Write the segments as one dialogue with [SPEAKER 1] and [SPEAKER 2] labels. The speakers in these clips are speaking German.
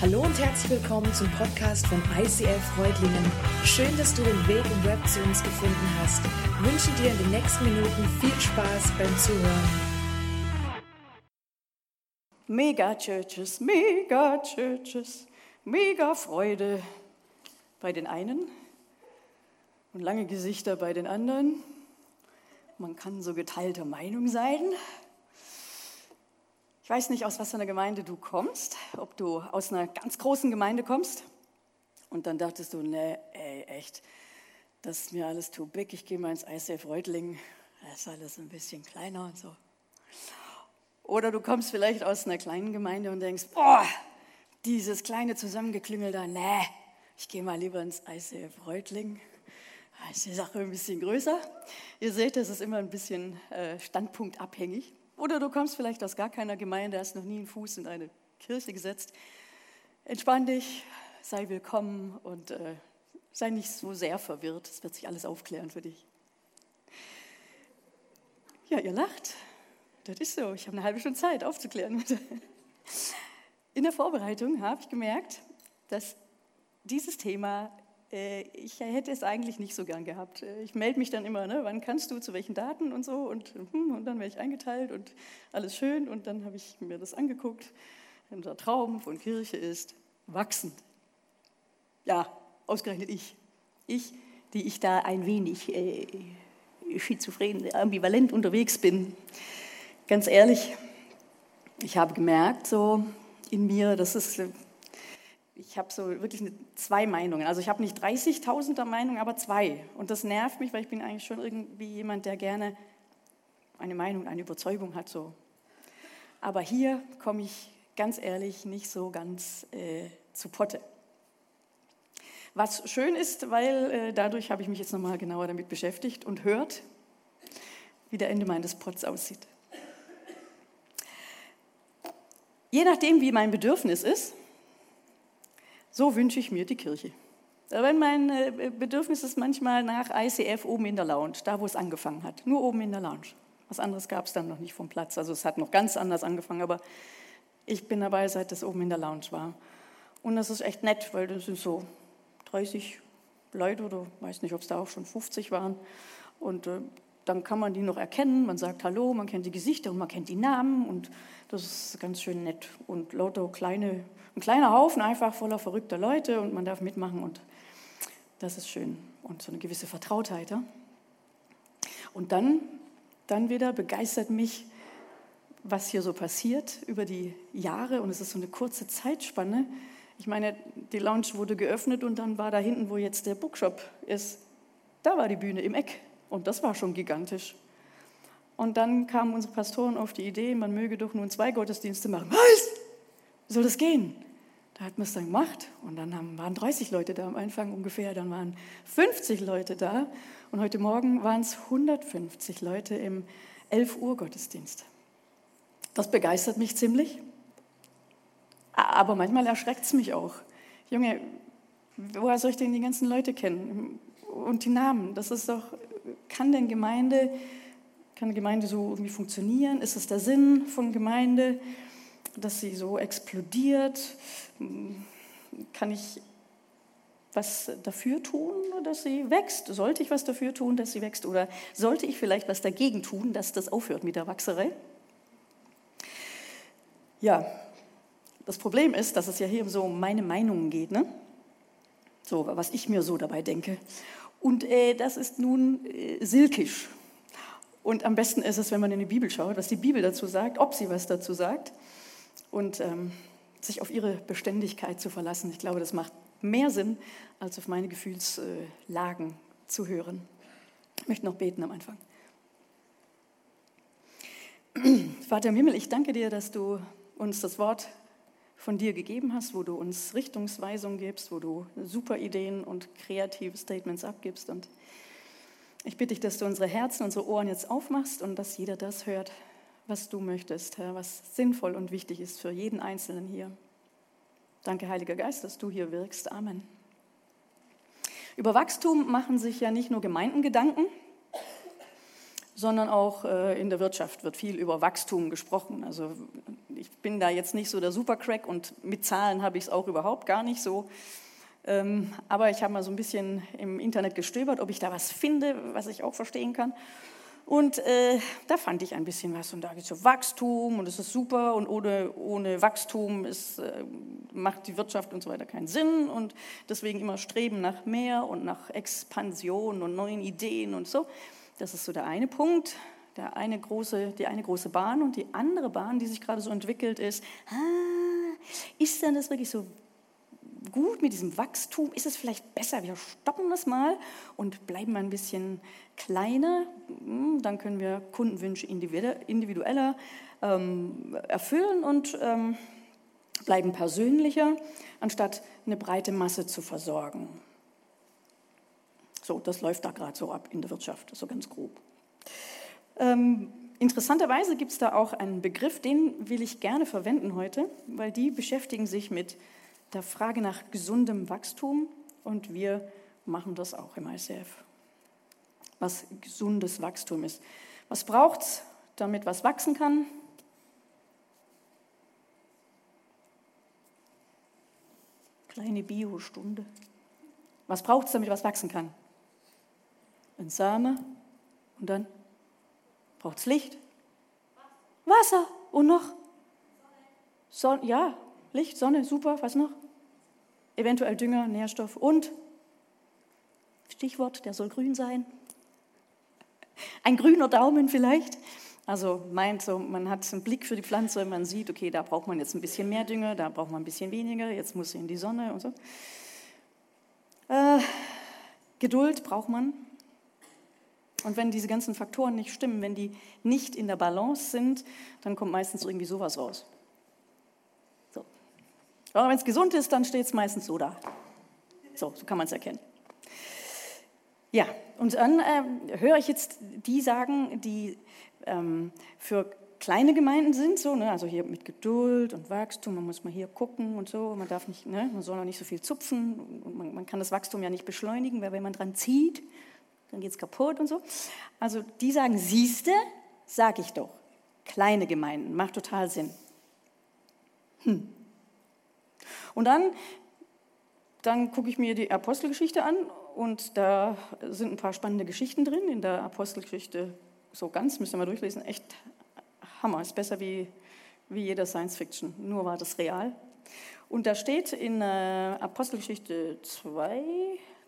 [SPEAKER 1] Hallo und herzlich willkommen zum Podcast von ICF Freudlingen. Schön, dass du den Weg im Web zu uns gefunden hast. Ich wünsche dir in den nächsten Minuten viel Spaß beim Zuhören.
[SPEAKER 2] Mega Churches, Mega Churches, mega Freude bei den einen und lange Gesichter bei den anderen. Man kann so geteilter Meinung sein. Ich weiß nicht, aus was für einer Gemeinde du kommst, ob du aus einer ganz großen Gemeinde kommst und dann dachtest du, nee, ey, echt, das ist mir alles too big, ich gehe mal ins ICF Reutlingen, das ist alles ein bisschen kleiner und so. Oder du kommst vielleicht aus einer kleinen Gemeinde und denkst, boah, dieses kleine Zusammengeklüngel da, nee, ich gehe mal lieber ins ICF Reutlingen. Da ist die Sache ein bisschen größer. Ihr seht, das ist immer ein bisschen äh, standpunktabhängig. Oder du kommst vielleicht aus gar keiner Gemeinde, hast noch nie einen Fuß in eine Kirche gesetzt. Entspann dich, sei willkommen und äh, sei nicht so sehr verwirrt. Es wird sich alles aufklären für dich. Ja, ihr lacht. Das ist so. Ich habe eine halbe Stunde Zeit aufzuklären. In der Vorbereitung habe ich gemerkt, dass dieses Thema ich hätte es eigentlich nicht so gern gehabt. Äh, ich melde mich dann immer, ne, wann kannst du, zu welchen Daten und so. Und, hm, und dann werde ich eingeteilt und alles schön. Und dann habe ich mir das angeguckt. Unser Traum von Kirche ist wachsend. Ja, ausgerechnet ich. Ich, die ich da ein wenig äh, schizophren, ambivalent unterwegs bin. Ganz ehrlich, ich habe gemerkt, so in mir, das ist ich habe so wirklich eine, zwei Meinungen. Also ich habe nicht 30.000er Meinungen, aber zwei. Und das nervt mich, weil ich bin eigentlich schon irgendwie jemand, der gerne eine Meinung, eine Überzeugung hat. So. Aber hier komme ich ganz ehrlich nicht so ganz äh, zu Potte. Was schön ist, weil äh, dadurch habe ich mich jetzt nochmal genauer damit beschäftigt und hört, wie der Ende meines Pots aussieht. Je nachdem, wie mein Bedürfnis ist, so wünsche ich mir die Kirche. Wenn mein äh, Bedürfnis ist manchmal nach ICF oben in der Lounge, da wo es angefangen hat, nur oben in der Lounge. Was anderes gab es dann noch nicht vom Platz. Also es hat noch ganz anders angefangen, aber ich bin dabei, seit es oben in der Lounge war. Und das ist echt nett, weil das sind so 30 Leute oder weiß nicht, ob es da auch schon 50 waren. Und äh, dann kann man die noch erkennen. Man sagt Hallo, man kennt die Gesichter und man kennt die Namen und das ist ganz schön nett. Und lauter kleine ein kleiner Haufen einfach voller verrückter Leute und man darf mitmachen und das ist schön. Und so eine gewisse Vertrautheit. Ja? Und dann, dann wieder begeistert mich, was hier so passiert über die Jahre und es ist so eine kurze Zeitspanne. Ich meine, die Lounge wurde geöffnet und dann war da hinten, wo jetzt der Bookshop ist, da war die Bühne im Eck und das war schon gigantisch. Und dann kamen unsere Pastoren auf die Idee, man möge doch nun zwei Gottesdienste machen. Was? Wie soll das gehen? Da hat man es dann gemacht und dann haben, waren 30 Leute da am Anfang ungefähr, dann waren 50 Leute da und heute Morgen waren es 150 Leute im 11 Uhr Gottesdienst. Das begeistert mich ziemlich, aber manchmal erschreckt es mich auch. Junge, woher soll ich denn die ganzen Leute kennen und die Namen? Das ist doch, kann denn Gemeinde, kann Gemeinde so irgendwie funktionieren? Ist es der Sinn von Gemeinde? dass sie so explodiert? Kann ich was dafür tun, dass sie wächst? Sollte ich was dafür tun, dass sie wächst? Oder sollte ich vielleicht was dagegen tun, dass das aufhört mit der Wachserei? Ja, das Problem ist, dass es ja hier so um meine Meinungen geht, ne? so was ich mir so dabei denke. Und äh, das ist nun äh, silkisch. Und am besten ist es, wenn man in die Bibel schaut, was die Bibel dazu sagt, ob sie was dazu sagt und ähm, sich auf ihre Beständigkeit zu verlassen. Ich glaube, das macht mehr Sinn, als auf meine Gefühlslagen zu hören. Ich möchte noch beten am Anfang. Vater im Himmel, ich danke dir, dass du uns das Wort von dir gegeben hast, wo du uns Richtungsweisung gibst, wo du super Ideen und kreative Statements abgibst. Und ich bitte dich, dass du unsere Herzen, unsere Ohren jetzt aufmachst und dass jeder das hört, was du möchtest, Herr, was sinnvoll und wichtig ist für jeden Einzelnen hier. Danke, Heiliger Geist, dass du hier wirkst. Amen. Über Wachstum machen sich ja nicht nur Gemeinden Gedanken, sondern auch äh, in der Wirtschaft wird viel über Wachstum gesprochen. Also ich bin da jetzt nicht so der Supercrack und mit Zahlen habe ich es auch überhaupt gar nicht so. Ähm, aber ich habe mal so ein bisschen im Internet gestöbert, ob ich da was finde, was ich auch verstehen kann. Und äh, da fand ich ein bisschen was. Und da geht es so Wachstum und es ist super. Und ohne, ohne Wachstum ist, äh, macht die Wirtschaft und so weiter keinen Sinn. Und deswegen immer Streben nach mehr und nach Expansion und neuen Ideen und so. Das ist so der eine Punkt, der eine große, die eine große Bahn. Und die andere Bahn, die sich gerade so entwickelt, ist, ah, ist denn das wirklich so gut mit diesem Wachstum? Ist es vielleicht besser, wir stoppen das mal und bleiben ein bisschen kleiner? Hm, dann können wir Kundenwünsche individueller ähm, erfüllen und ähm, bleiben persönlicher, anstatt eine breite Masse zu versorgen. So, das läuft da gerade so ab in der Wirtschaft, so ganz grob. Ähm, interessanterweise gibt es da auch einen Begriff, den will ich gerne verwenden heute, weil die beschäftigen sich mit der Frage nach gesundem Wachstum und wir machen das auch im ICF. Was gesundes Wachstum ist. Was braucht es, damit was wachsen kann? Kleine Bio-Stunde. Was braucht es, damit was wachsen kann? Ein Same und dann braucht es Licht, Wasser und noch Sonne. Ja, Licht, Sonne, super, was noch? Eventuell Dünger, Nährstoff und Stichwort, der soll grün sein. Ein grüner Daumen vielleicht. Also meint so, man hat einen Blick für die Pflanze, man sieht, okay, da braucht man jetzt ein bisschen mehr Dünger, da braucht man ein bisschen weniger, jetzt muss sie in die Sonne und so. Äh, Geduld braucht man. Und wenn diese ganzen Faktoren nicht stimmen, wenn die nicht in der Balance sind, dann kommt meistens irgendwie sowas raus. Aber wenn es gesund ist, dann steht es meistens so da. So, so kann man es erkennen. Ja, und dann äh, höre ich jetzt die sagen, die ähm, für kleine Gemeinden sind, so, ne, also hier mit Geduld und Wachstum, man muss mal hier gucken und so, man darf nicht, ne, man soll auch nicht so viel zupfen, man, man kann das Wachstum ja nicht beschleunigen, weil wenn man dran zieht, dann geht es kaputt und so. Also die sagen, siehste, sag ich doch, kleine Gemeinden, macht total Sinn. Hm. Und dann, dann gucke ich mir die Apostelgeschichte an und da sind ein paar spannende Geschichten drin. In der Apostelgeschichte so ganz, müsst ihr mal durchlesen, echt Hammer, ist besser wie, wie jeder Science Fiction, nur war das real. Und da steht in äh, Apostelgeschichte 2,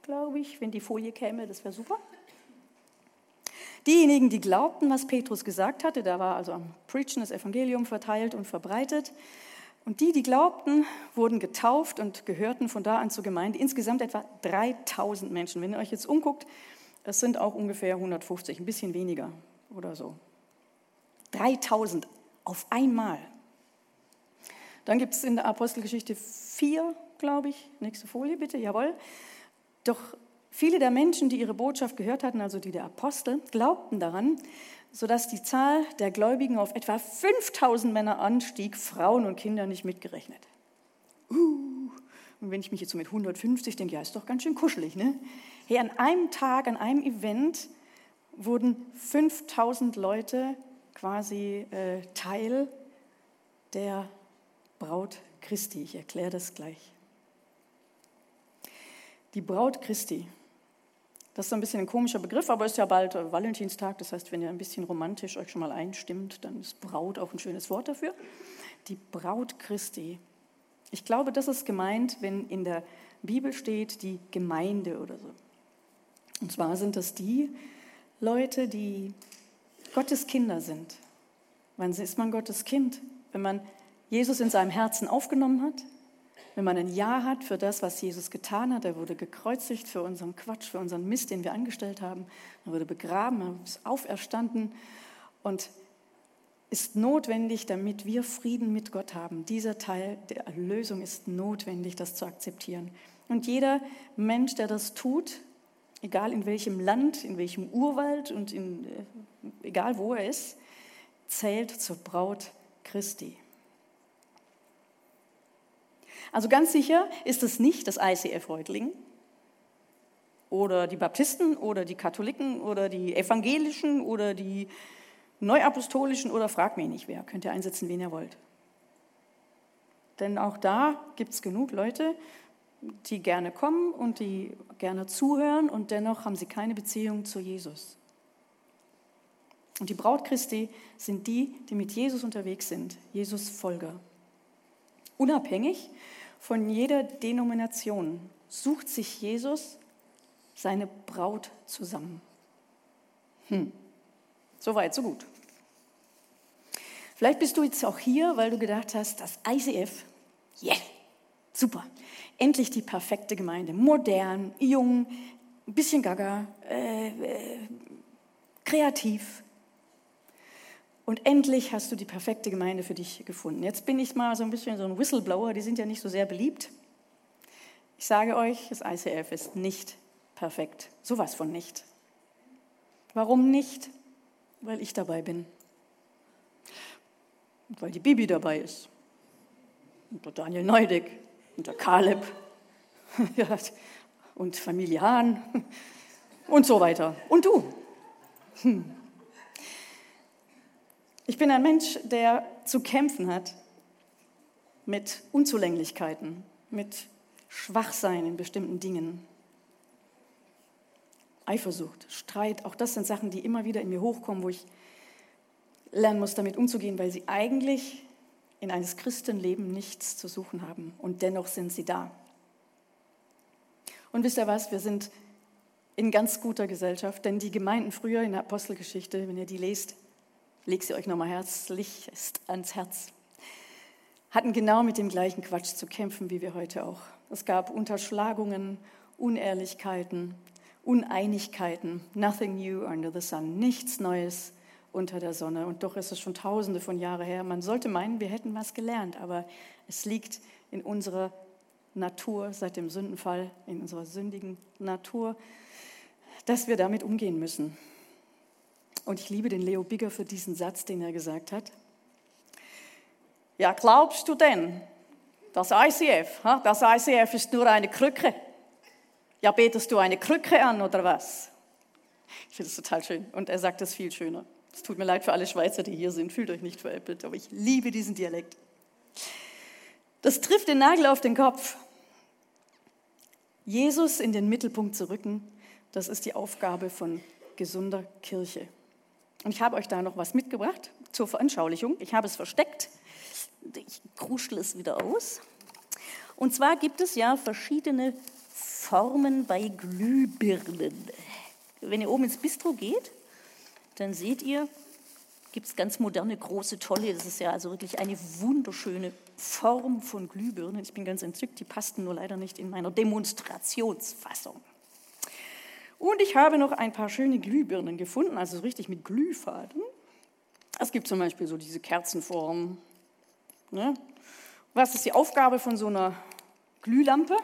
[SPEAKER 2] glaube ich, wenn die Folie käme, das wäre super. Diejenigen, die glaubten, was Petrus gesagt hatte, da war also am Preachen das Evangelium verteilt und verbreitet, und die, die glaubten, wurden getauft und gehörten von da an zur Gemeinde. Insgesamt etwa 3000 Menschen. Wenn ihr euch jetzt umguckt, es sind auch ungefähr 150, ein bisschen weniger oder so. 3000 auf einmal. Dann gibt es in der Apostelgeschichte 4, glaube ich, nächste Folie bitte, jawohl. Doch viele der Menschen, die ihre Botschaft gehört hatten, also die der Apostel, glaubten daran sodass die Zahl der Gläubigen auf etwa 5000 Männer anstieg, Frauen und Kinder nicht mitgerechnet. Uh, und wenn ich mich jetzt so mit 150 denke, ja, ist doch ganz schön kuschelig, ne? Hey, an einem Tag, an einem Event wurden 5000 Leute quasi äh, Teil der Braut Christi. Ich erkläre das gleich. Die Braut Christi das ist ein bisschen ein komischer Begriff, aber es ist ja bald äh, Valentinstag. Das heißt, wenn ihr ein bisschen romantisch euch schon mal einstimmt, dann ist Braut auch ein schönes Wort dafür. Die Braut Christi. Ich glaube, das ist gemeint, wenn in der Bibel steht, die Gemeinde oder so. Und zwar sind das die Leute, die Gottes Kinder sind. Wann ist man Gottes Kind? Wenn man Jesus in seinem Herzen aufgenommen hat, wenn man ein Ja hat für das, was Jesus getan hat, er wurde gekreuzigt für unseren Quatsch, für unseren Mist, den wir angestellt haben, er wurde begraben, er ist auferstanden und ist notwendig, damit wir Frieden mit Gott haben. Dieser Teil der Erlösung ist notwendig, das zu akzeptieren. Und jeder Mensch, der das tut, egal in welchem Land, in welchem Urwald und in, äh, egal wo er ist, zählt zur Braut Christi. Also ganz sicher ist es nicht das ICF Reutlingen oder die Baptisten oder die Katholiken oder die Evangelischen oder die Neuapostolischen oder frag mich nicht wer. Könnt ihr einsetzen, wen ihr wollt. Denn auch da gibt es genug Leute, die gerne kommen und die gerne zuhören und dennoch haben sie keine Beziehung zu Jesus. Und die Braut Christi sind die, die mit Jesus unterwegs sind, Jesus Folger. Unabhängig von jeder Denomination sucht sich Jesus seine Braut zusammen. Hm. So weit, so gut. Vielleicht bist du jetzt auch hier, weil du gedacht hast, das ICF, yeah, super, endlich die perfekte Gemeinde, modern, jung, ein bisschen gaga, äh, äh, kreativ. Und endlich hast du die perfekte Gemeinde für dich gefunden. Jetzt bin ich mal so ein bisschen so ein Whistleblower, die sind ja nicht so sehr beliebt. Ich sage euch, das ICF ist nicht perfekt. Sowas von nicht. Warum nicht? Weil ich dabei bin. Und weil die Bibi dabei ist. Und der Daniel Neudig und der Kaleb und Familie Hahn und so weiter. Und du. Hm. Ich bin ein Mensch, der zu kämpfen hat mit Unzulänglichkeiten, mit Schwachsein in bestimmten Dingen. Eifersucht, Streit, auch das sind Sachen, die immer wieder in mir hochkommen, wo ich lernen muss, damit umzugehen, weil sie eigentlich in eines Christenleben nichts zu suchen haben. Und dennoch sind sie da. Und wisst ihr was, wir sind in ganz guter Gesellschaft, denn die Gemeinden früher in der Apostelgeschichte, wenn ihr die lest, legt sie euch nochmal herzlich ans Herz, hatten genau mit dem gleichen Quatsch zu kämpfen wie wir heute auch. Es gab Unterschlagungen, Unehrlichkeiten, Uneinigkeiten, nothing new under the sun, nichts Neues unter der Sonne. Und doch ist es schon tausende von Jahren her. Man sollte meinen, wir hätten was gelernt, aber es liegt in unserer Natur seit dem Sündenfall, in unserer sündigen Natur, dass wir damit umgehen müssen. Und ich liebe den Leo Bigger für diesen Satz, den er gesagt hat. Ja, glaubst du denn, das ICF, das ICF ist nur eine Krücke? Ja, betest du eine Krücke an oder was? Ich finde das total schön. Und er sagt das viel schöner. Es tut mir leid für alle Schweizer, die hier sind. Fühlt euch nicht veräppelt, aber ich liebe diesen Dialekt. Das trifft den Nagel auf den Kopf. Jesus in den Mittelpunkt zu rücken, das ist die Aufgabe von gesunder Kirche. Und ich habe euch da noch was mitgebracht zur Veranschaulichung. Ich habe es versteckt. Ich kruschel es wieder aus. Und zwar gibt es ja verschiedene Formen bei Glühbirnen. Wenn ihr oben ins Bistro geht, dann seht ihr, gibt es ganz moderne, große, tolle, das ist ja also wirklich eine wunderschöne Form von Glühbirnen. Ich bin ganz entzückt, die passten nur leider nicht in meiner Demonstrationsfassung. Und ich habe noch ein paar schöne Glühbirnen gefunden, also richtig mit Glühfaden. Es gibt zum Beispiel so diese Kerzenform. Ne? Was ist die Aufgabe von so einer Glühlampe?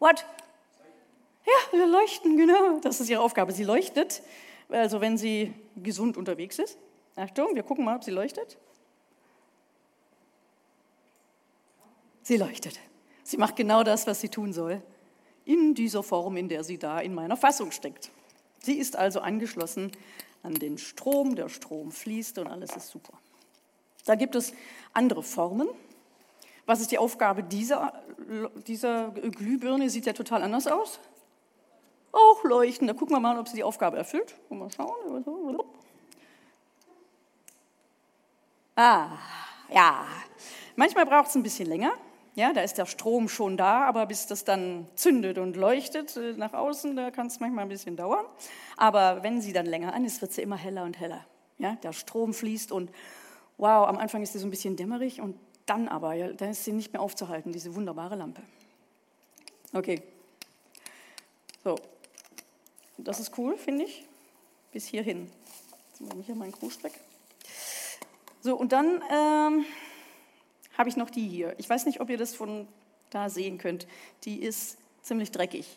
[SPEAKER 2] What? Ja, wir leuchten, genau. Das ist ihre Aufgabe. Sie leuchtet, also wenn sie gesund unterwegs ist. Achtung, wir gucken mal, ob sie leuchtet. Sie leuchtet. Sie macht genau das, was sie tun soll, in dieser Form, in der sie da in meiner Fassung steckt. Sie ist also angeschlossen an den Strom, der Strom fließt und alles ist super. Da gibt es andere Formen, was ist die Aufgabe dieser, dieser Glühbirne? Sieht ja total anders aus. Auch leuchten. Da gucken wir mal, ob sie die Aufgabe erfüllt. Mal schauen. Ah, ja. Manchmal braucht es ein bisschen länger. Ja, da ist der Strom schon da, aber bis das dann zündet und leuchtet äh, nach außen, da kann es manchmal ein bisschen dauern. Aber wenn sie dann länger an ist, wird sie immer heller und heller. Ja, der Strom fließt und wow, am Anfang ist sie so ein bisschen dämmerig und dann aber, ja, dann ist sie nicht mehr aufzuhalten, diese wunderbare Lampe. Okay. So. Das ist cool, finde ich. Bis hierhin. Jetzt mache ich hier meinen Krusch weg. So, und dann ähm, habe ich noch die hier. Ich weiß nicht, ob ihr das von da sehen könnt. Die ist ziemlich dreckig.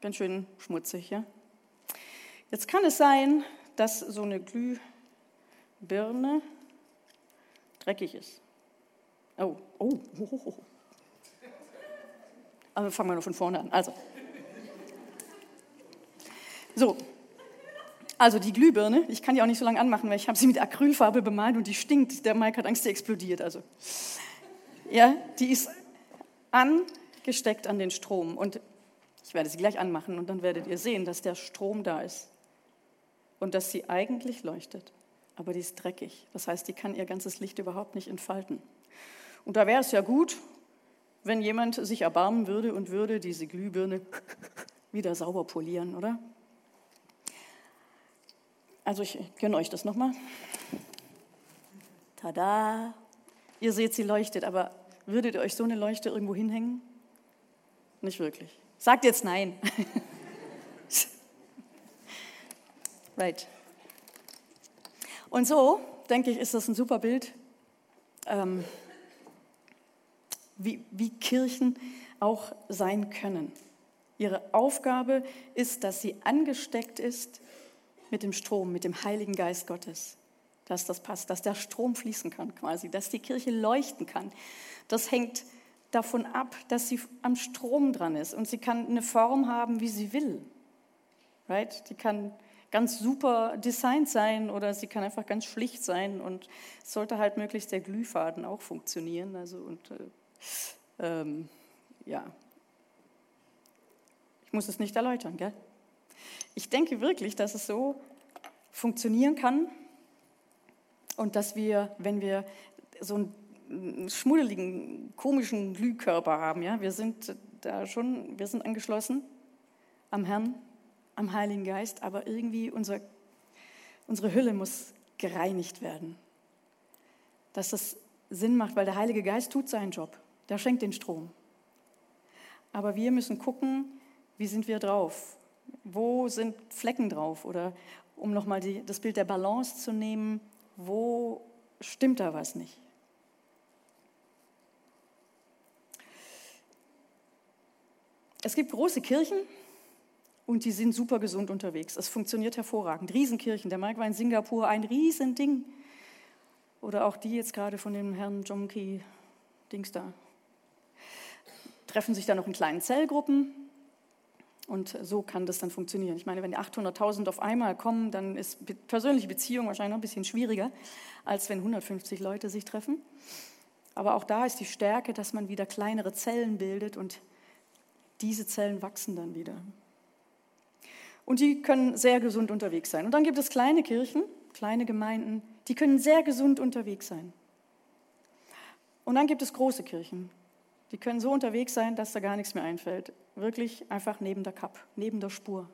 [SPEAKER 2] Ganz schön schmutzig, ja. Jetzt kann es sein, dass so eine Glühbirne dreckig ist. Oh, oh, oh, oh. Aber fangen wir noch von vorne an. Also. So. Also die Glühbirne, ich kann die auch nicht so lange anmachen, weil ich habe sie mit Acrylfarbe bemalt und die stinkt. Der Mike hat Angst, die explodiert. Also ja, die ist angesteckt an den Strom und ich werde sie gleich anmachen und dann werdet ihr sehen, dass der Strom da ist und dass sie eigentlich leuchtet, aber die ist dreckig. Das heißt, die kann ihr ganzes Licht überhaupt nicht entfalten. Und da wäre es ja gut, wenn jemand sich erbarmen würde und würde diese Glühbirne wieder sauber polieren, oder? Also ich gönne euch das nochmal. Tada! Ihr seht, sie leuchtet, aber würdet ihr euch so eine Leuchte irgendwo hinhängen? Nicht wirklich. Sagt jetzt nein. right. Und so, denke ich, ist das ein super Bild, ähm, wie, wie Kirchen auch sein können. Ihre Aufgabe ist, dass sie angesteckt ist mit dem Strom, mit dem Heiligen Geist Gottes, dass das passt, dass der Strom fließen kann quasi, dass die Kirche leuchten kann. Das hängt davon ab, dass sie am Strom dran ist und sie kann eine Form haben, wie sie will. Right? Die kann ganz super designt sein oder sie kann einfach ganz schlicht sein und es sollte halt möglichst der Glühfaden auch funktionieren. Also und äh, ähm, ja, ich muss es nicht erläutern, gell? Ich denke wirklich, dass es so funktionieren kann und dass wir, wenn wir so einen schmuddeligen, komischen Glühkörper haben, ja, wir sind da schon, wir sind angeschlossen am Herrn, am Heiligen Geist, aber irgendwie unser, unsere Hülle muss gereinigt werden. Dass das Sinn macht, weil der Heilige Geist tut seinen Job, der schenkt den Strom. Aber wir müssen gucken, wie sind wir drauf? Wo sind Flecken drauf? Oder um nochmal das Bild der Balance zu nehmen, wo stimmt da was nicht? Es gibt große Kirchen und die sind super gesund unterwegs. Es funktioniert hervorragend. Riesenkirchen. Der Mike war in Singapur, ein Riesending. Oder auch die jetzt gerade von dem Herrn Jomki Dings da. Treffen sich dann noch in kleinen Zellgruppen und so kann das dann funktionieren. Ich meine, wenn die 800.000 auf einmal kommen, dann ist persönliche Beziehung wahrscheinlich noch ein bisschen schwieriger, als wenn 150 Leute sich treffen. Aber auch da ist die Stärke, dass man wieder kleinere Zellen bildet und diese Zellen wachsen dann wieder. Und die können sehr gesund unterwegs sein. Und dann gibt es kleine Kirchen, kleine Gemeinden, die können sehr gesund unterwegs sein. Und dann gibt es große Kirchen, die können so unterwegs sein, dass da gar nichts mehr einfällt. Wirklich einfach neben der Kap, neben der Spur.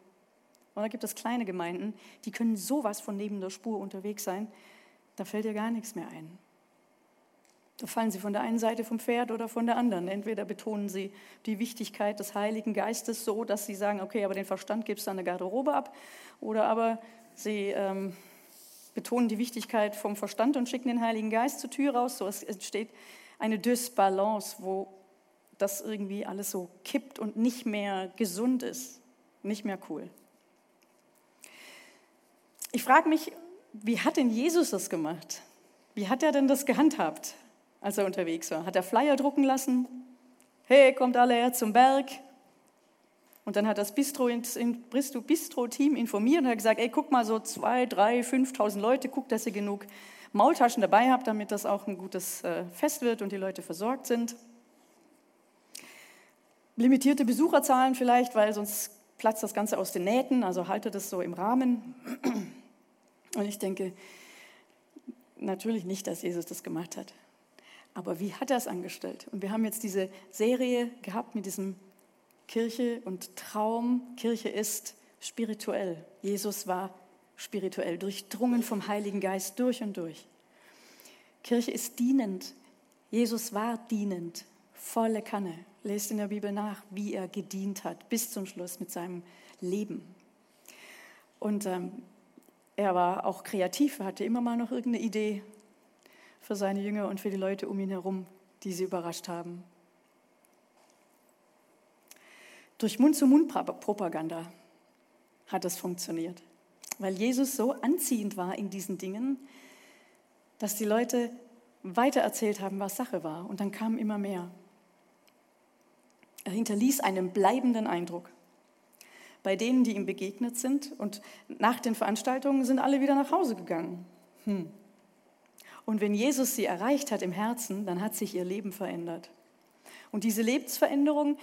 [SPEAKER 2] Und dann gibt es kleine Gemeinden, die können sowas von neben der Spur unterwegs sein, da fällt dir gar nichts mehr ein. Da fallen sie von der einen Seite vom Pferd oder von der anderen. Entweder betonen sie die Wichtigkeit des Heiligen Geistes so, dass sie sagen, okay, aber den Verstand gibst du an der Garderobe ab. Oder aber sie ähm, betonen die Wichtigkeit vom Verstand und schicken den Heiligen Geist zur Tür raus. So entsteht eine Dysbalance, wo das irgendwie alles so kippt und nicht mehr gesund ist, nicht mehr cool. Ich frage mich, wie hat denn Jesus das gemacht? Wie hat er denn das gehandhabt, als er unterwegs war? Hat er Flyer drucken lassen? Hey, kommt alle her zum Berg. Und dann hat das Bistro-Team Bistro informiert und hat gesagt, ey, guck mal, so zwei, drei, 5.000 Leute, guck, dass ihr genug Maultaschen dabei habt, damit das auch ein gutes äh, Fest wird und die Leute versorgt sind limitierte Besucherzahlen vielleicht, weil sonst platzt das Ganze aus den Nähten, also halte das so im Rahmen. Und ich denke natürlich nicht, dass Jesus das gemacht hat. Aber wie hat er es angestellt? Und wir haben jetzt diese Serie gehabt mit diesem Kirche und Traum. Kirche ist spirituell. Jesus war spirituell, durchdrungen vom Heiligen Geist durch und durch. Kirche ist dienend. Jesus war dienend, volle Kanne. Lest in der Bibel nach, wie er gedient hat, bis zum Schluss mit seinem Leben. Und ähm, er war auch kreativ, hatte immer mal noch irgendeine Idee für seine Jünger und für die Leute um ihn herum, die sie überrascht haben. Durch Mund-zu-Mund-Propaganda hat das funktioniert, weil Jesus so anziehend war in diesen Dingen, dass die Leute weitererzählt haben, was Sache war. Und dann kamen immer mehr. Er hinterließ einen bleibenden Eindruck. bei denen, die ihm begegnet sind. Und nach den Veranstaltungen sind alle wieder nach Hause gegangen. Hm. Und wenn Jesus sie erreicht hat im Herzen, dann hat sich ihr Leben verändert. Und diese Lebensveränderung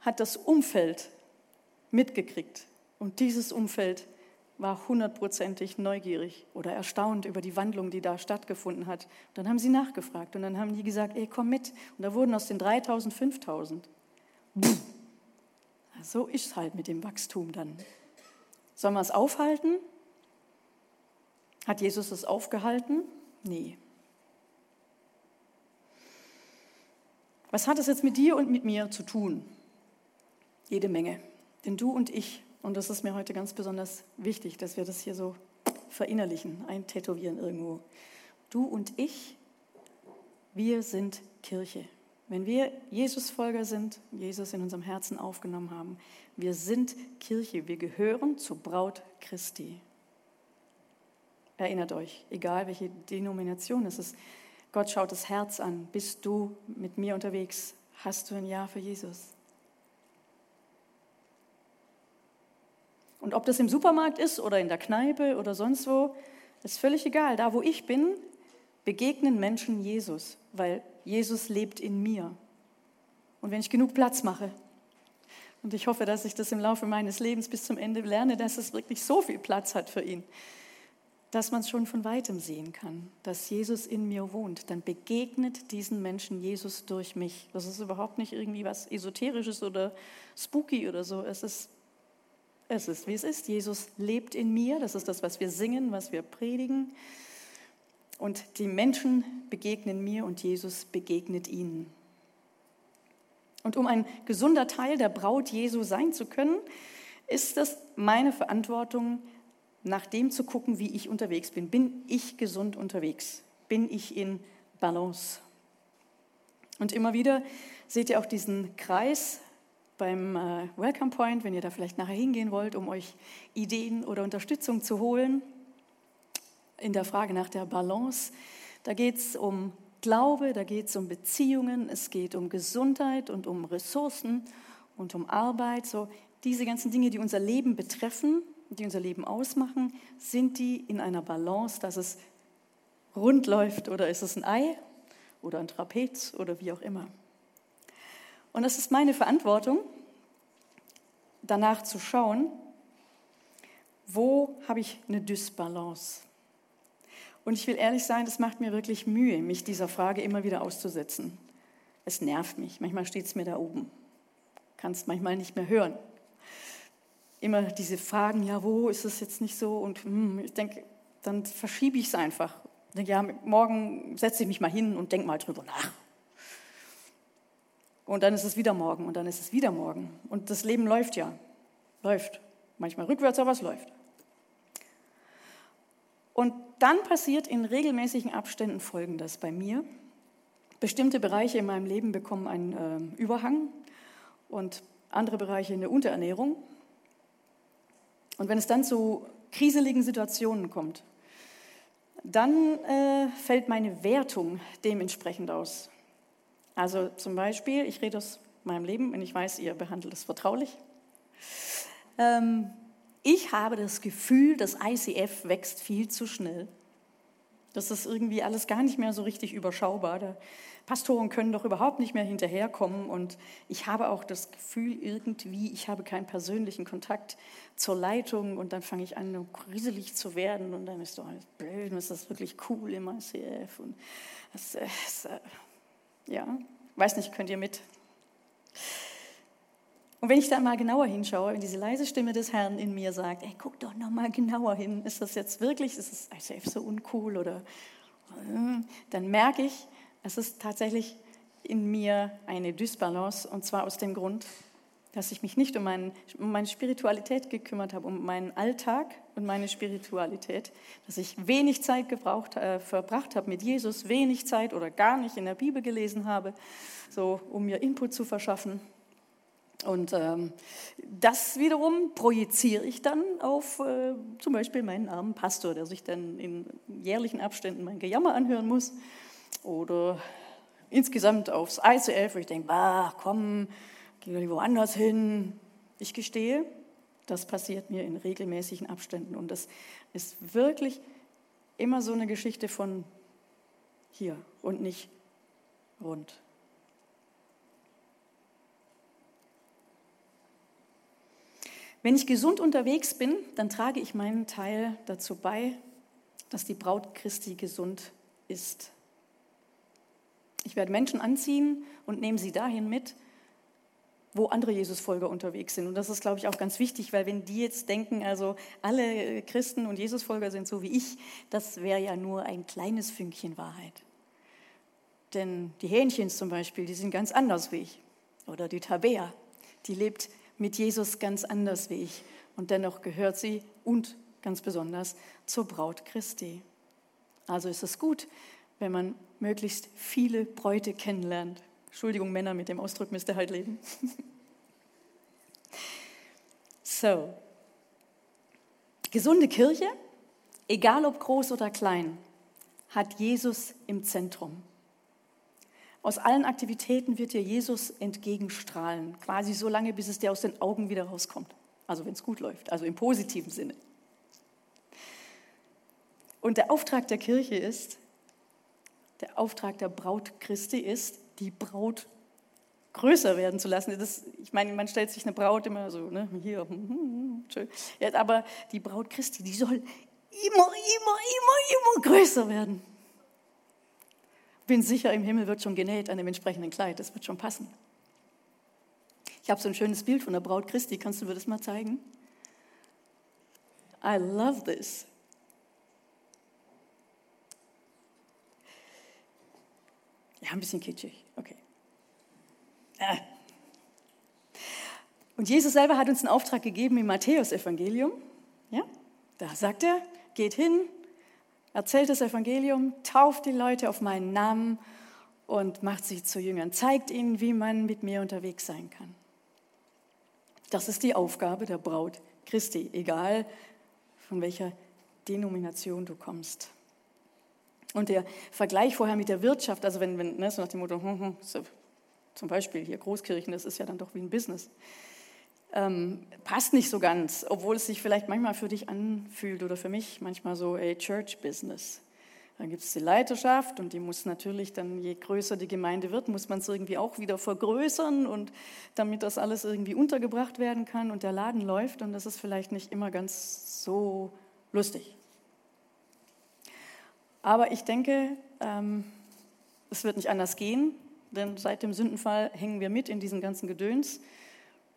[SPEAKER 2] hat das Umfeld mitgekriegt. Und dieses Umfeld war hundertprozentig neugierig oder erstaunt über die Wandlung, die da stattgefunden hat. Dann haben sie nachgefragt und dann haben die gesagt, ey, komm mit. Und da wurden aus den 3000 5000. So ist es halt mit dem Wachstum dann. Sollen wir es aufhalten? Hat Jesus es aufgehalten? Nee. Was hat es jetzt mit dir und mit mir zu tun? Jede Menge. Denn du und ich, und das ist mir heute ganz besonders wichtig, dass wir das hier so verinnerlichen, eintätowieren irgendwo. Du und ich, wir sind Kirche. Wenn wir Jesus-Folger sind, Jesus in unserem Herzen aufgenommen haben, wir sind Kirche, wir gehören zur Braut Christi. Erinnert euch, egal welche Denomination es ist, Gott schaut das Herz an. Bist du mit mir unterwegs? Hast du ein Ja für Jesus? Und ob das im Supermarkt ist oder in der Kneipe oder sonst wo, ist völlig egal. Da, wo ich bin, begegnen Menschen Jesus, weil Jesus lebt in mir. Und wenn ich genug Platz mache, und ich hoffe, dass ich das im Laufe meines Lebens bis zum Ende lerne, dass es wirklich so viel Platz hat für ihn, dass man es schon von weitem sehen kann, dass Jesus in mir wohnt, dann begegnet diesen Menschen Jesus durch mich. Das ist überhaupt nicht irgendwie was Esoterisches oder spooky oder so. Es ist es ist, wie es ist. Jesus lebt in mir. Das ist das, was wir singen, was wir predigen. Und die Menschen begegnen mir und Jesus begegnet ihnen. Und um ein gesunder Teil der Braut Jesu sein zu können, ist es meine Verantwortung, nach dem zu gucken, wie ich unterwegs bin. Bin ich gesund unterwegs? Bin ich in Balance? Und immer wieder seht ihr auch diesen Kreis beim äh, Welcome Point, wenn ihr da vielleicht nachher hingehen wollt, um euch Ideen oder Unterstützung zu holen in der Frage nach der Balance. Da geht es um Glaube, da geht es um Beziehungen, es geht um Gesundheit und um Ressourcen und um Arbeit. So diese ganzen Dinge, die unser Leben betreffen, die unser Leben ausmachen, sind die in einer Balance, dass es rund läuft oder ist es ein Ei oder ein Trapez oder wie auch immer. Und es ist meine Verantwortung, danach zu schauen, wo habe ich eine Dysbalance. Und ich will ehrlich sein, es macht mir wirklich Mühe, mich dieser Frage immer wieder auszusetzen. Es nervt mich. Manchmal steht es mir da oben. Kannst manchmal nicht mehr hören. Immer diese Fragen, ja, wo ist es jetzt nicht so? Und hm, ich denke, dann verschiebe ich es einfach. Denke, ja, morgen setze ich mich mal hin und denke mal drüber nach. Und dann ist es wieder morgen und dann ist es wieder morgen. Und das Leben läuft ja. Läuft. Manchmal rückwärts, aber es läuft. Und dann passiert in regelmäßigen Abständen Folgendes bei mir. Bestimmte Bereiche in meinem Leben bekommen einen äh, Überhang und andere Bereiche eine Unterernährung. Und wenn es dann zu kriseligen Situationen kommt, dann äh, fällt meine Wertung dementsprechend aus. Also zum Beispiel, ich rede aus meinem Leben und ich weiß, ihr behandelt es vertraulich. Ähm, ich habe das Gefühl, das ICF wächst viel zu schnell. Das ist irgendwie alles gar nicht mehr so richtig überschaubar. Die Pastoren können doch überhaupt nicht mehr hinterherkommen. Und ich habe auch das Gefühl, irgendwie, ich habe keinen persönlichen Kontakt zur Leitung. Und dann fange ich an, gruselig zu werden. Und dann ist doch alles blöd. Und ist das wirklich cool im ICF. Und das, das, ja, weiß nicht, könnt ihr mit? Und wenn ich da mal genauer hinschaue, wenn diese leise Stimme des Herrn in mir sagt, ey, guck doch noch mal genauer hin, ist das jetzt wirklich, ist das ICF so uncool oder, äh, dann merke ich, es ist tatsächlich in mir eine Dysbalance und zwar aus dem Grund, dass ich mich nicht um, mein, um meine Spiritualität gekümmert habe, um meinen Alltag und meine Spiritualität, dass ich wenig Zeit gebraucht, äh, verbracht habe mit Jesus, wenig Zeit oder gar nicht in der Bibel gelesen habe, so um mir Input zu verschaffen. Und ähm, das wiederum projiziere ich dann auf äh, zum Beispiel meinen armen Pastor, der sich dann in jährlichen Abständen mein Gejammer anhören muss. Oder insgesamt aufs ICF, wo ich denke, bah, komm, geh woanders hin. Ich gestehe, Das passiert mir in regelmäßigen Abständen und das ist wirklich immer so eine Geschichte von hier und nicht rund. Wenn ich gesund unterwegs bin, dann trage ich meinen Teil dazu bei, dass die Braut Christi gesund ist. Ich werde Menschen anziehen und nehme sie dahin mit, wo andere Jesusfolger unterwegs sind. Und das ist, glaube ich, auch ganz wichtig, weil wenn die jetzt denken, also alle Christen und Jesusfolger sind so wie ich, das wäre ja nur ein kleines Fünkchen Wahrheit. Denn die Hähnchens zum Beispiel, die sind ganz anders wie ich. Oder die Tabea, die lebt mit Jesus ganz anders wie ich. Und dennoch gehört sie und ganz besonders zur Braut Christi. Also ist es gut, wenn man möglichst viele Bräute kennenlernt. Entschuldigung, Männer, mit dem Ausdruck müsst ihr halt leben. so, gesunde Kirche, egal ob groß oder klein, hat Jesus im Zentrum. Aus allen Aktivitäten wird dir Jesus entgegenstrahlen, quasi so lange, bis es dir aus den Augen wieder rauskommt. Also wenn es gut läuft, also im positiven Sinne. Und der Auftrag der Kirche ist, der Auftrag der Braut Christi ist, die Braut größer werden zu lassen. Das, ich meine, man stellt sich eine Braut immer so, ne, hier, hm, hm, hm, schön. Ja, aber die Braut Christi, die soll immer, immer, immer, immer größer werden. Bin sicher, im Himmel wird schon genäht an dem entsprechenden Kleid. Das wird schon passen. Ich habe so ein schönes Bild von der Braut Christi. Kannst du mir das mal zeigen? I love this. Ja, ein bisschen kitschig. Okay. Und Jesus selber hat uns einen Auftrag gegeben im Matthäus-Evangelium. Ja? Da sagt er, geht hin, erzählt das Evangelium, tauft die Leute auf meinen Namen und macht sie zu Jüngern, zeigt ihnen, wie man mit mir unterwegs sein kann. Das ist die Aufgabe der Braut Christi, egal von welcher Denomination du kommst. Und der Vergleich vorher mit der Wirtschaft, also wenn, wenn ne, so nach dem Motto, hm, hm, so, zum Beispiel hier Großkirchen, das ist ja dann doch wie ein Business ähm, passt nicht so ganz, obwohl es sich vielleicht manchmal für dich anfühlt oder für mich manchmal so a Church Business. Dann gibt es die Leiterschaft und die muss natürlich dann, je größer die Gemeinde wird, muss man es irgendwie auch wieder vergrößern und damit das alles irgendwie untergebracht werden kann und der Laden läuft und das ist vielleicht nicht immer ganz so lustig. Aber ich denke, ähm, es wird nicht anders gehen, denn seit dem Sündenfall hängen wir mit in diesen ganzen Gedöns.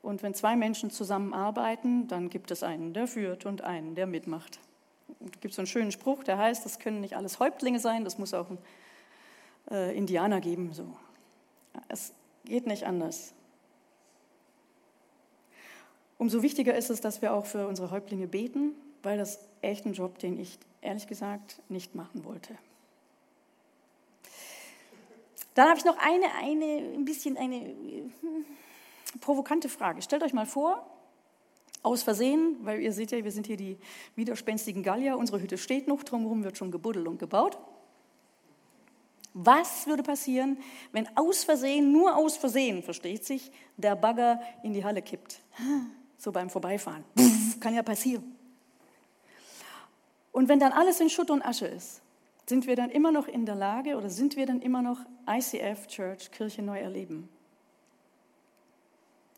[SPEAKER 2] Und wenn zwei Menschen zusammenarbeiten, dann gibt es einen, der führt und einen, der mitmacht. Es gibt so einen schönen Spruch, der heißt, das können nicht alles Häuptlinge sein, das muss auch ein äh, Indianer geben. So. Es geht nicht anders. Umso wichtiger ist es, dass wir auch für unsere Häuptlinge beten, weil das echt ein Job, den ich ehrlich gesagt nicht machen wollte. Dann habe ich noch eine, eine, ein bisschen eine provokante Frage. Stellt euch mal vor, aus Versehen, weil ihr seht ja, wir sind hier die widerspenstigen Gallier, unsere Hütte steht noch, drumherum wird schon gebuddelt und gebaut. Was würde passieren, wenn aus Versehen, nur aus Versehen, versteht sich, der Bagger in die Halle kippt? So beim Vorbeifahren. Pff, kann ja passieren. Und wenn dann alles in Schutt und Asche ist, sind wir dann immer noch in der Lage oder sind wir dann immer noch ICF Church, Kirche neu erleben?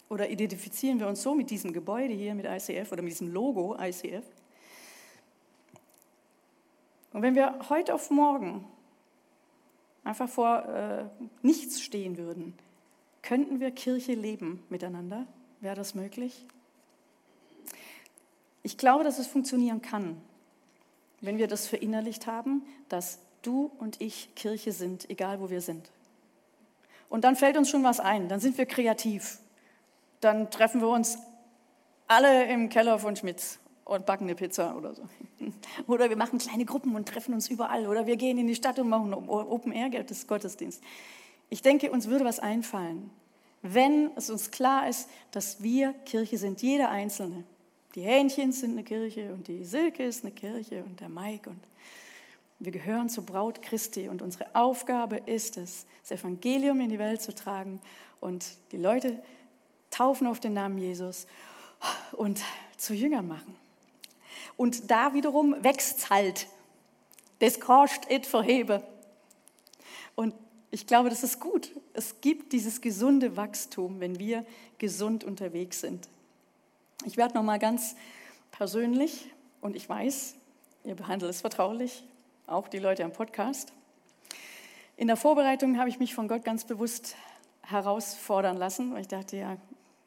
[SPEAKER 2] Oder identifizieren wir uns so mit diesem Gebäude hier, mit ICF oder mit diesem Logo ICF? Und wenn wir heute auf morgen einfach vor äh, nichts stehen würden, könnten wir Kirche leben miteinander? Wäre das möglich? Ich glaube, dass es funktionieren kann, wenn wir das verinnerlicht haben, dass du und ich Kirche sind, egal wo wir sind. Und dann fällt uns schon was ein, dann sind wir kreativ dann treffen wir uns alle im Keller von Schmitz und backen eine Pizza oder so. Oder wir machen kleine Gruppen und treffen uns überall. Oder wir gehen in die Stadt und machen Open Air Gottesdienst. Ich denke, uns würde was einfallen, wenn es uns klar ist, dass wir Kirche sind, jeder Einzelne. Die Hähnchen sind eine Kirche und die Silke ist eine Kirche und der Mike und wir gehören zur Braut Christi und unsere Aufgabe ist es, das Evangelium in die Welt zu tragen und die Leute taufen auf den Namen Jesus und zu Jüngern machen. Und da wiederum wächst halt. Das kostet et verhebe. Und ich glaube, das ist gut. Es gibt dieses gesunde Wachstum, wenn wir gesund unterwegs sind. Ich werde noch mal ganz persönlich und ich weiß, ihr behandelt es vertraulich, auch die Leute am Podcast. In der Vorbereitung habe ich mich von Gott ganz bewusst herausfordern lassen, weil ich dachte, ja,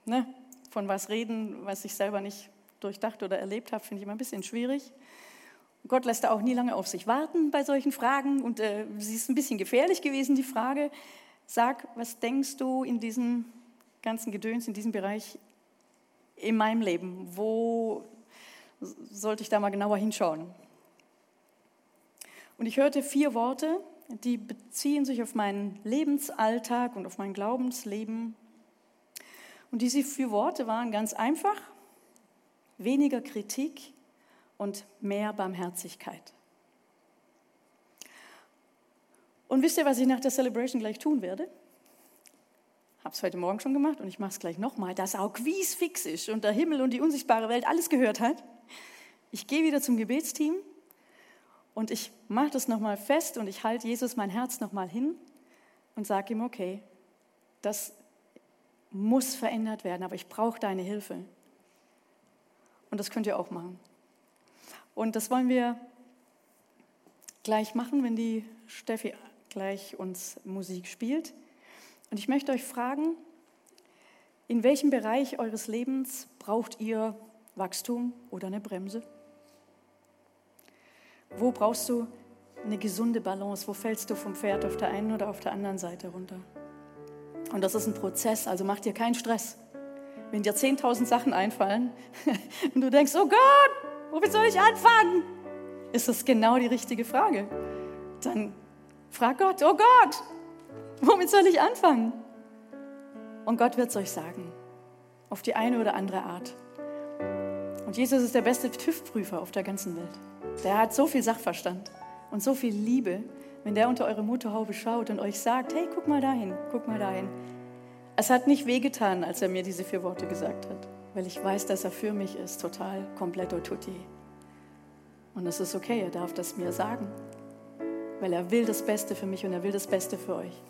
[SPEAKER 2] ne, von was reden, was ich selber nicht durchdacht oder erlebt habe, finde ich immer ein bisschen schwierig. Gott lässt da auch nie lange auf sich warten bei solchen Fragen und äh, sie ist ein bisschen gefährlich gewesen, die Frage. Sag, was denkst du in diesem ganzen Gedöns, in diesem Bereich in meinem Leben? Wo sollte ich da mal genauer hinschauen? Und ich hörte vier Worte, die beziehen sich auf meinen Lebensalltag und auf mein Glaubensleben. Und diese vier Worte waren ganz einfach, weniger Kritik und mehr Barmherzigkeit. Und wisst ihr, was ich nach der Celebration gleich tun werde? Habe es heute Morgen schon gemacht und ich mache es gleich nochmal, dass auch fix ist und der Himmel und die unsichtbare Welt alles gehört hat. Ich gehe wieder zum Gebetsteam und ich mache das nochmal fest und ich halte Jesus mein Herz nochmal hin und sage ihm, okay, das muss verändert werden, aber ich brauche deine Hilfe. Und das könnt ihr auch machen. Und das wollen wir gleich machen, wenn die Steffi gleich uns Musik spielt. Und ich möchte euch fragen, in welchem Bereich eures Lebens braucht ihr Wachstum oder eine Bremse? Wo brauchst du eine gesunde Balance? Wo fällst du vom Pferd auf der einen oder auf der anderen Seite runter? Und das ist ein Prozess, also mach dir keinen Stress. Wenn dir 10.000 Sachen einfallen und du denkst, oh Gott, womit soll ich anfangen? Ist das genau die richtige Frage? Dann frag Gott, oh Gott, womit soll ich anfangen? Und Gott wird es euch sagen, auf die eine oder andere Art. Und Jesus ist der beste TÜV-Prüfer auf der ganzen Welt. Der hat so viel Sachverstand und so viel Liebe, wenn der unter eure Motorhaube schaut und euch sagt, hey, guck mal dahin, guck mal dahin. Es hat nicht wehgetan, als er mir diese vier Worte gesagt hat, weil ich weiß, dass er für mich ist, total, completo tutti. Und es ist okay, er darf das mir sagen, weil er will das Beste für mich und er will das Beste für euch.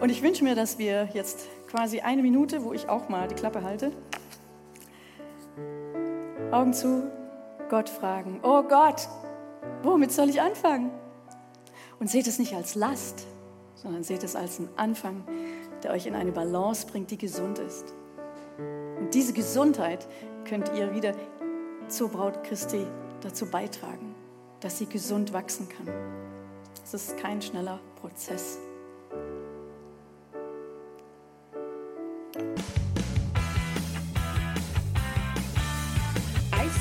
[SPEAKER 2] Und ich wünsche mir, dass wir jetzt quasi eine Minute, wo ich auch mal die Klappe halte, Augen zu, Gott fragen, oh Gott, womit soll ich anfangen? Und seht es nicht als Last, sondern seht es als einen Anfang, der euch in eine Balance bringt, die gesund ist. Und diese Gesundheit könnt ihr wieder zur Braut Christi dazu beitragen, dass sie gesund wachsen kann. Es ist kein schneller Prozess.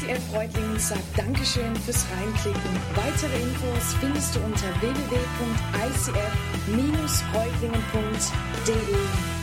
[SPEAKER 1] ICF Reutlingen sagt Dankeschön fürs Reinklicken. Weitere Infos findest du unter www.icf-reutlingen.de.